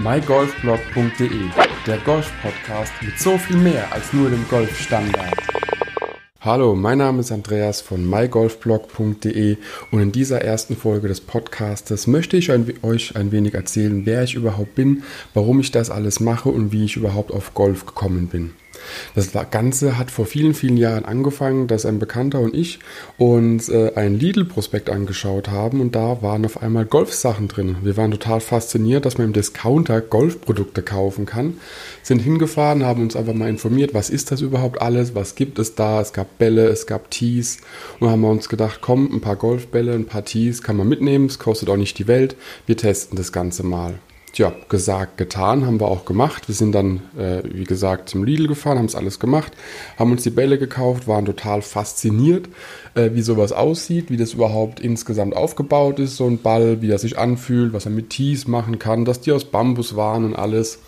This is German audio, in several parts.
mygolfblog.de, der Golf-Podcast mit so viel mehr als nur dem Golfstandard. Hallo, mein Name ist Andreas von mygolfblog.de und in dieser ersten Folge des Podcastes möchte ich euch ein wenig erzählen, wer ich überhaupt bin, warum ich das alles mache und wie ich überhaupt auf Golf gekommen bin. Das Ganze hat vor vielen, vielen Jahren angefangen, dass ein Bekannter und ich uns äh, ein Lidl-Prospekt angeschaut haben und da waren auf einmal Golfsachen drin. Wir waren total fasziniert, dass man im Discounter Golfprodukte kaufen kann. Sind hingefahren, haben uns einfach mal informiert, was ist das überhaupt alles, was gibt es da. Es gab Bälle, es gab Tees und haben uns gedacht, komm, ein paar Golfbälle, ein paar Tees kann man mitnehmen, es kostet auch nicht die Welt. Wir testen das Ganze mal ja, gesagt, getan, haben wir auch gemacht. Wir sind dann, äh, wie gesagt, zum Lidl gefahren, haben es alles gemacht, haben uns die Bälle gekauft, waren total fasziniert, äh, wie sowas aussieht, wie das überhaupt insgesamt aufgebaut ist, so ein Ball, wie er sich anfühlt, was er mit Tees machen kann, dass die aus Bambus waren und alles.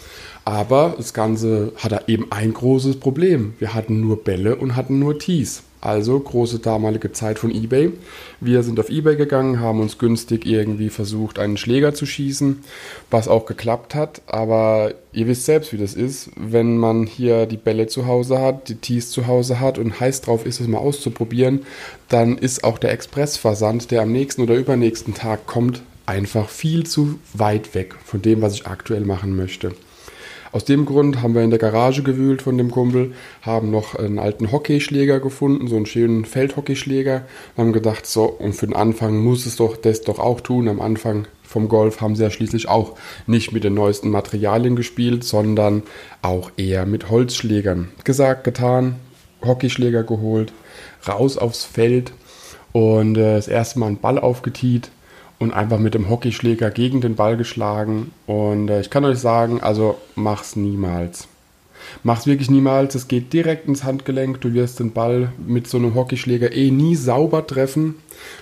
Aber das Ganze hatte eben ein großes Problem. Wir hatten nur Bälle und hatten nur Tees. Also große damalige Zeit von eBay. Wir sind auf eBay gegangen, haben uns günstig irgendwie versucht, einen Schläger zu schießen, was auch geklappt hat. Aber ihr wisst selbst, wie das ist, wenn man hier die Bälle zu Hause hat, die Tees zu Hause hat und heiß drauf ist, es mal auszuprobieren, dann ist auch der Expressversand, der am nächsten oder übernächsten Tag kommt, einfach viel zu weit weg von dem, was ich aktuell machen möchte. Aus dem Grund haben wir in der Garage gewühlt von dem Kumpel, haben noch einen alten Hockeyschläger gefunden, so einen schönen Feldhockeyschläger, haben gedacht, so, und für den Anfang muss es doch das doch auch tun. Am Anfang vom Golf haben sie ja schließlich auch nicht mit den neuesten Materialien gespielt, sondern auch eher mit Holzschlägern. Gesagt, getan, Hockeyschläger geholt, raus aufs Feld und äh, das erste Mal einen Ball aufgetiet und einfach mit dem Hockeyschläger gegen den Ball geschlagen. Und äh, ich kann euch sagen, also mach's niemals. Mach's wirklich niemals. Es geht direkt ins Handgelenk. Du wirst den Ball mit so einem Hockeyschläger eh nie sauber treffen.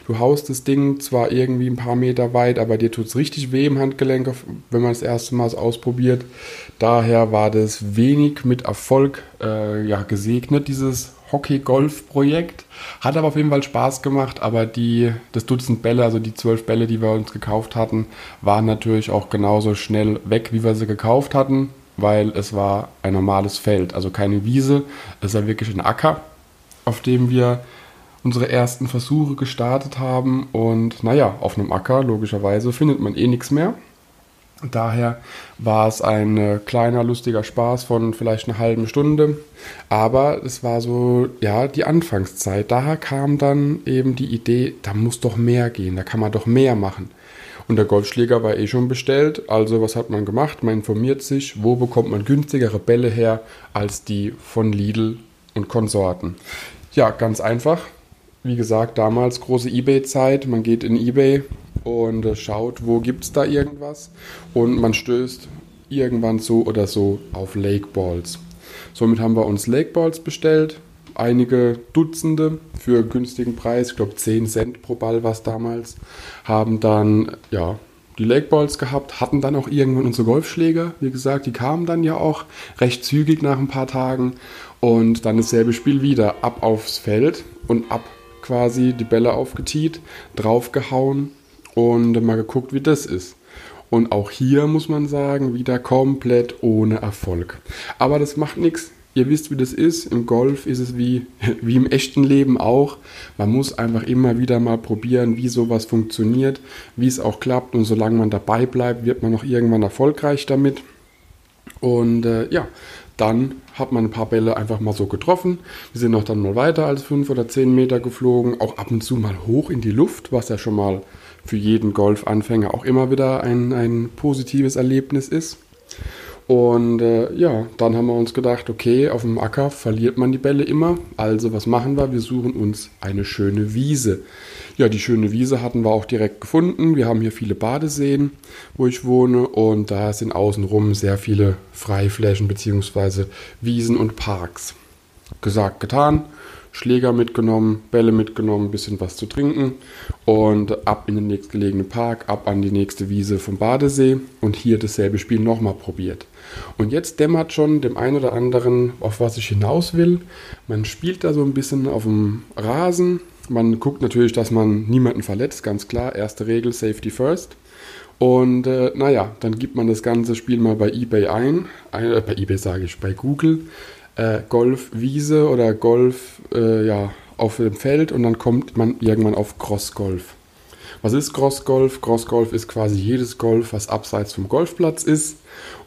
Du haust das Ding zwar irgendwie ein paar Meter weit, aber dir tut's richtig weh im Handgelenk, wenn man das erste Mal ausprobiert. Daher war das wenig mit Erfolg äh, ja, gesegnet, dieses Hockey-Golf-Projekt. Hat aber auf jeden Fall Spaß gemacht, aber die, das Dutzend Bälle, also die zwölf Bälle, die wir uns gekauft hatten, waren natürlich auch genauso schnell weg, wie wir sie gekauft hatten, weil es war ein normales Feld, also keine Wiese. Es war wirklich ein Acker, auf dem wir unsere ersten Versuche gestartet haben. Und naja, auf einem Acker, logischerweise, findet man eh nichts mehr. Daher war es ein äh, kleiner, lustiger Spaß von vielleicht einer halben Stunde. Aber es war so, ja, die Anfangszeit. Daher kam dann eben die Idee, da muss doch mehr gehen, da kann man doch mehr machen. Und der Golfschläger war eh schon bestellt. Also was hat man gemacht? Man informiert sich, wo bekommt man günstigere Bälle her als die von Lidl und Konsorten. Ja, ganz einfach. Wie gesagt, damals große eBay-Zeit. Man geht in eBay, und äh, schaut, wo gibt es da irgendwas. Und man stößt irgendwann so oder so auf Lake Balls. Somit haben wir uns Lake Balls bestellt, einige Dutzende für günstigen Preis, ich glaube 10 Cent pro Ball war es damals, haben dann ja die Lake Balls gehabt, hatten dann auch irgendwann unsere Golfschläger, wie gesagt, die kamen dann ja auch recht zügig nach ein paar Tagen. Und dann dasselbe Spiel wieder, ab aufs Feld und ab quasi die Bälle aufgetiet, draufgehauen und mal geguckt, wie das ist. Und auch hier muss man sagen, wieder komplett ohne Erfolg. Aber das macht nichts. Ihr wisst, wie das ist. Im Golf ist es wie, wie im echten Leben auch. Man muss einfach immer wieder mal probieren, wie sowas funktioniert, wie es auch klappt. Und solange man dabei bleibt, wird man noch irgendwann erfolgreich damit. Und äh, ja, dann hat man ein paar Bälle einfach mal so getroffen. Wir sind auch dann mal weiter als fünf oder zehn Meter geflogen, auch ab und zu mal hoch in die Luft, was ja schon mal für jeden Golfanfänger auch immer wieder ein, ein positives Erlebnis ist. Und äh, ja, dann haben wir uns gedacht, okay, auf dem Acker verliert man die Bälle immer. Also was machen wir? Wir suchen uns eine schöne Wiese. Ja, die schöne Wiese hatten wir auch direkt gefunden. Wir haben hier viele Badeseen, wo ich wohne. Und da sind außenrum sehr viele Freiflächen bzw. Wiesen und Parks. Gesagt, getan. Schläger mitgenommen, Bälle mitgenommen, bisschen was zu trinken und ab in den nächstgelegenen Park, ab an die nächste Wiese vom Badesee und hier dasselbe Spiel nochmal probiert. Und jetzt dämmert schon dem einen oder anderen, auf was ich hinaus will. Man spielt da so ein bisschen auf dem Rasen. Man guckt natürlich, dass man niemanden verletzt, ganz klar. Erste Regel, Safety First. Und äh, naja, dann gibt man das ganze Spiel mal bei eBay ein. Äh, bei eBay sage ich, bei Google. Äh, Golfwiese oder Golf äh, ja, auf dem Feld und dann kommt man irgendwann auf Crossgolf. Was ist Crossgolf? Crossgolf ist quasi jedes Golf, was abseits vom Golfplatz ist.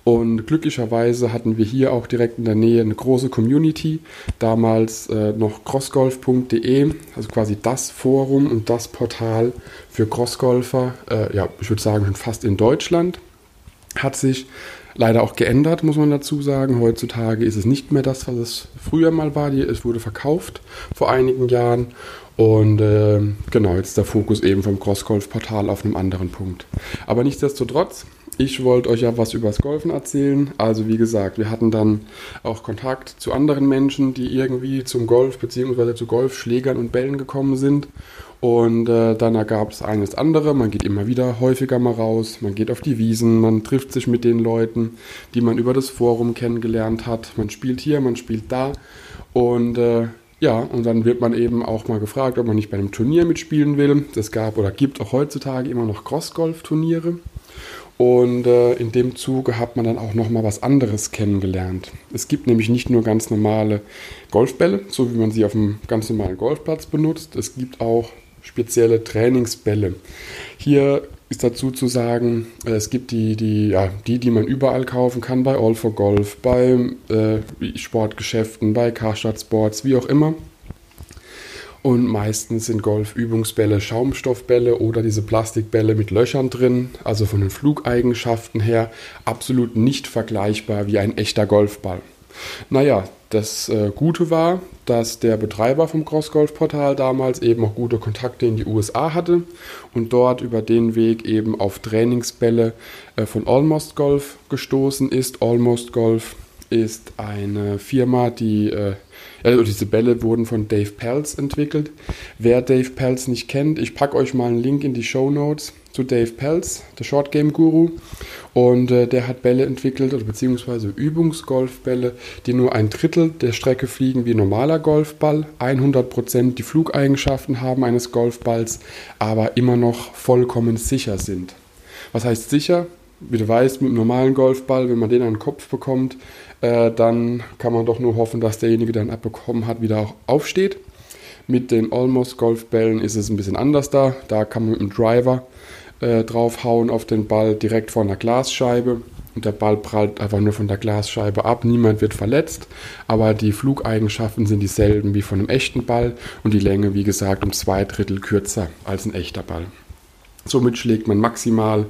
Und glücklicherweise hatten wir hier auch direkt in der Nähe eine große Community. Damals äh, noch crossgolf.de, also quasi das Forum und das Portal für Crossgolfer. Äh, ja, ich würde sagen, schon fast in Deutschland. Hat sich leider auch geändert, muss man dazu sagen. Heutzutage ist es nicht mehr das, was es früher mal war. Es wurde verkauft vor einigen Jahren. Und äh, genau, jetzt der Fokus eben vom Crossgolf-Portal auf einem anderen Punkt. Aber nichtsdestotrotz, ich wollte euch ja was übers Golfen erzählen. Also wie gesagt, wir hatten dann auch Kontakt zu anderen Menschen, die irgendwie zum Golf bzw. zu Golfschlägern und Bällen gekommen sind. Und äh, dann ergab es eines andere. Man geht immer wieder häufiger mal raus. Man geht auf die Wiesen. Man trifft sich mit den Leuten, die man über das Forum kennengelernt hat. Man spielt hier, man spielt da. Und äh, ja, und dann wird man eben auch mal gefragt, ob man nicht bei einem Turnier mitspielen will. Es gab oder gibt auch heutzutage immer noch Cross-Golf-Turniere. Und äh, in dem Zuge hat man dann auch noch mal was anderes kennengelernt. Es gibt nämlich nicht nur ganz normale Golfbälle, so wie man sie auf einem ganz normalen Golfplatz benutzt. Es gibt auch spezielle Trainingsbälle. Hier ist dazu zu sagen, äh, es gibt die, die, ja, die, die man überall kaufen kann, bei All for Golf, bei äh, Sportgeschäften, bei Karstadt Sports, wie auch immer. Und meistens sind Golfübungsbälle Schaumstoffbälle oder diese Plastikbälle mit Löchern drin, also von den Flugeigenschaften her absolut nicht vergleichbar wie ein echter Golfball. Naja, das äh, Gute war, dass der Betreiber vom Crossgolf-Portal damals eben auch gute Kontakte in die USA hatte und dort über den Weg eben auf Trainingsbälle äh, von Almost Golf gestoßen ist. Almost Golf ist eine Firma, die äh, also diese Bälle wurden von Dave Pelz entwickelt. Wer Dave Pelz nicht kennt, ich packe euch mal einen Link in die Show Notes zu Dave Pelz, der Short Game Guru. Und äh, der hat Bälle entwickelt, oder beziehungsweise Übungsgolfbälle, die nur ein Drittel der Strecke fliegen wie normaler Golfball, 100% die Flugeigenschaften haben eines Golfballs, aber immer noch vollkommen sicher sind. Was heißt sicher? Wie du weißt, mit einem normalen Golfball, wenn man den an den Kopf bekommt, äh, dann kann man doch nur hoffen, dass derjenige, der ihn abbekommen hat, wieder auch aufsteht. Mit den Almost Golfbällen ist es ein bisschen anders da. Da kann man mit dem Driver äh, draufhauen auf den Ball direkt vor einer Glasscheibe. Und der Ball prallt einfach nur von der Glasscheibe ab. Niemand wird verletzt. Aber die Flugeigenschaften sind dieselben wie von einem echten Ball. Und die Länge, wie gesagt, um zwei Drittel kürzer als ein echter Ball. Somit schlägt man maximal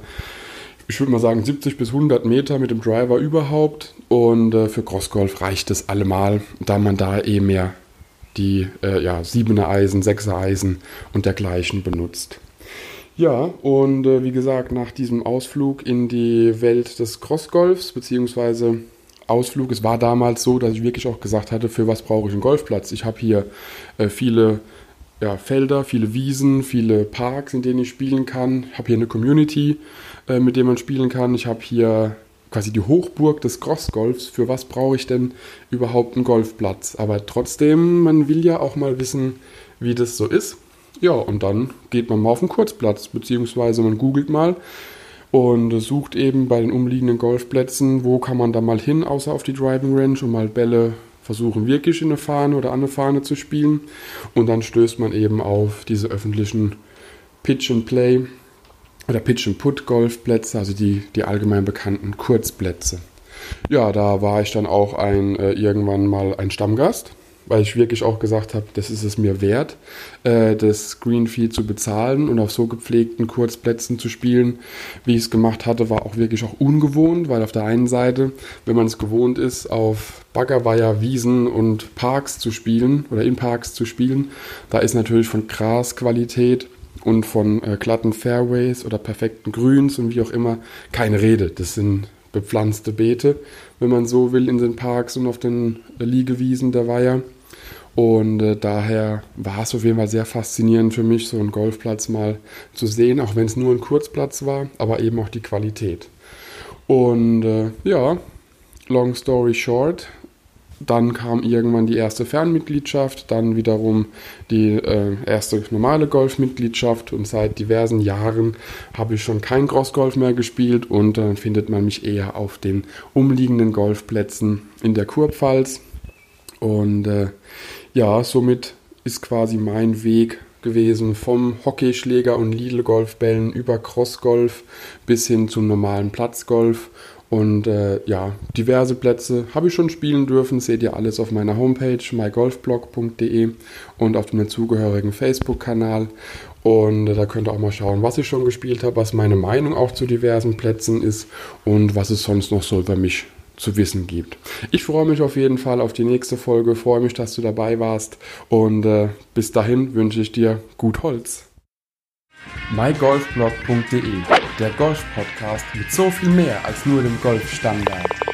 ich würde mal sagen, 70 bis 100 Meter mit dem Driver überhaupt. Und äh, für Crossgolf reicht es allemal, da man da eh mehr die äh, ja, 7er Eisen, 6er Eisen und dergleichen benutzt. Ja, und äh, wie gesagt, nach diesem Ausflug in die Welt des Crossgolfs, beziehungsweise Ausflug, es war damals so, dass ich wirklich auch gesagt hatte, für was brauche ich einen Golfplatz? Ich habe hier äh, viele ja, Felder, viele Wiesen, viele Parks, in denen ich spielen kann. Ich habe hier eine Community, äh, mit der man spielen kann. Ich habe hier quasi die Hochburg des Crossgolfs. Für was brauche ich denn überhaupt einen Golfplatz? Aber trotzdem, man will ja auch mal wissen, wie das so ist. Ja, und dann geht man mal auf den Kurzplatz, beziehungsweise man googelt mal und sucht eben bei den umliegenden Golfplätzen, wo kann man da mal hin, außer auf die Driving Range, um mal Bälle versuchen wirklich in eine Fahne oder an eine Fahne zu spielen. Und dann stößt man eben auf diese öffentlichen Pitch and Play oder Pitch and Put Golfplätze, also die, die allgemein bekannten Kurzplätze. Ja, da war ich dann auch ein, äh, irgendwann mal ein Stammgast weil ich wirklich auch gesagt habe, das ist es mir wert, äh, das Greenfee zu bezahlen und auf so gepflegten Kurzplätzen zu spielen, wie ich es gemacht hatte, war auch wirklich auch ungewohnt, weil auf der einen Seite, wenn man es gewohnt ist, auf Baggerweiher, Wiesen und Parks zu spielen oder in Parks zu spielen, da ist natürlich von Grasqualität und von äh, glatten Fairways oder perfekten Grüns und wie auch immer keine Rede. Das sind bepflanzte Beete, wenn man so will, in den Parks und auf den Liegewiesen der Weiher. Und äh, daher war es auf jeden Fall sehr faszinierend für mich, so einen Golfplatz mal zu sehen, auch wenn es nur ein Kurzplatz war, aber eben auch die Qualität. Und äh, ja, long story short, dann kam irgendwann die erste Fernmitgliedschaft, dann wiederum die äh, erste normale Golfmitgliedschaft und seit diversen Jahren habe ich schon kein Crossgolf mehr gespielt und dann findet man mich eher auf den umliegenden Golfplätzen in der Kurpfalz. Und äh, ja, somit ist quasi mein Weg gewesen vom Hockeyschläger und Lidl-Golfbällen über Crossgolf bis hin zum normalen Platzgolf und äh, ja, diverse Plätze habe ich schon spielen dürfen. Seht ihr alles auf meiner Homepage mygolfblog.de und auf dem dazugehörigen Facebook-Kanal. Und äh, da könnt ihr auch mal schauen, was ich schon gespielt habe, was meine Meinung auch zu diversen Plätzen ist und was es sonst noch so über mich zu wissen gibt. Ich freue mich auf jeden Fall auf die nächste Folge, freue mich, dass du dabei warst und äh, bis dahin wünsche ich dir gut Holz mygolfblog.de, der Golf-Podcast mit so viel mehr als nur dem Golfstandard.